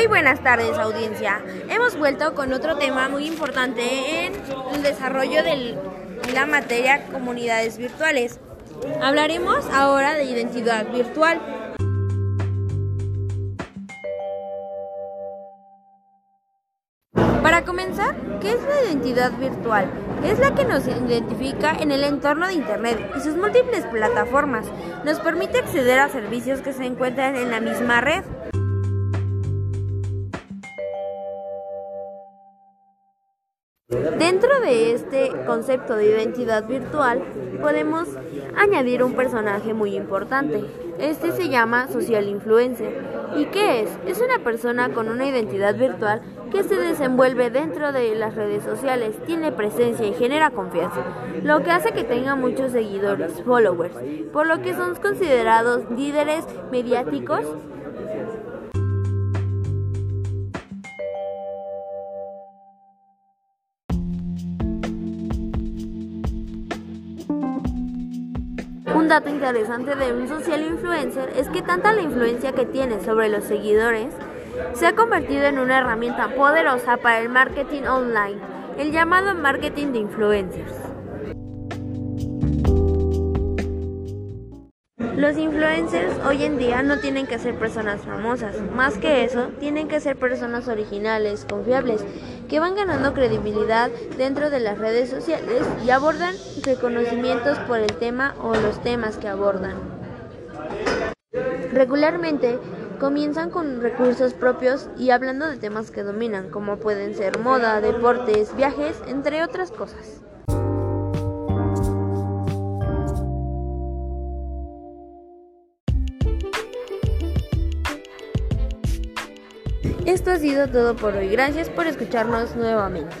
Muy buenas tardes audiencia. Hemos vuelto con otro tema muy importante en el desarrollo de la materia comunidades virtuales. Hablaremos ahora de identidad virtual. Para comenzar, ¿qué es la identidad virtual? Es la que nos identifica en el entorno de Internet y sus múltiples plataformas. Nos permite acceder a servicios que se encuentran en la misma red. Dentro de este concepto de identidad virtual podemos añadir un personaje muy importante. Este se llama social influencer. ¿Y qué es? Es una persona con una identidad virtual que se desenvuelve dentro de las redes sociales, tiene presencia y genera confianza, lo que hace que tenga muchos seguidores, followers, por lo que son considerados líderes mediáticos Un dato interesante de un social influencer es que tanta la influencia que tiene sobre los seguidores se ha convertido en una herramienta poderosa para el marketing online, el llamado marketing de influencers. Los influencers hoy en día no tienen que ser personas famosas, más que eso, tienen que ser personas originales, confiables, que van ganando credibilidad dentro de las redes sociales y abordan reconocimientos por el tema o los temas que abordan. Regularmente comienzan con recursos propios y hablando de temas que dominan, como pueden ser moda, deportes, viajes, entre otras cosas. Esto ha sido todo por hoy. Gracias por escucharnos nuevamente.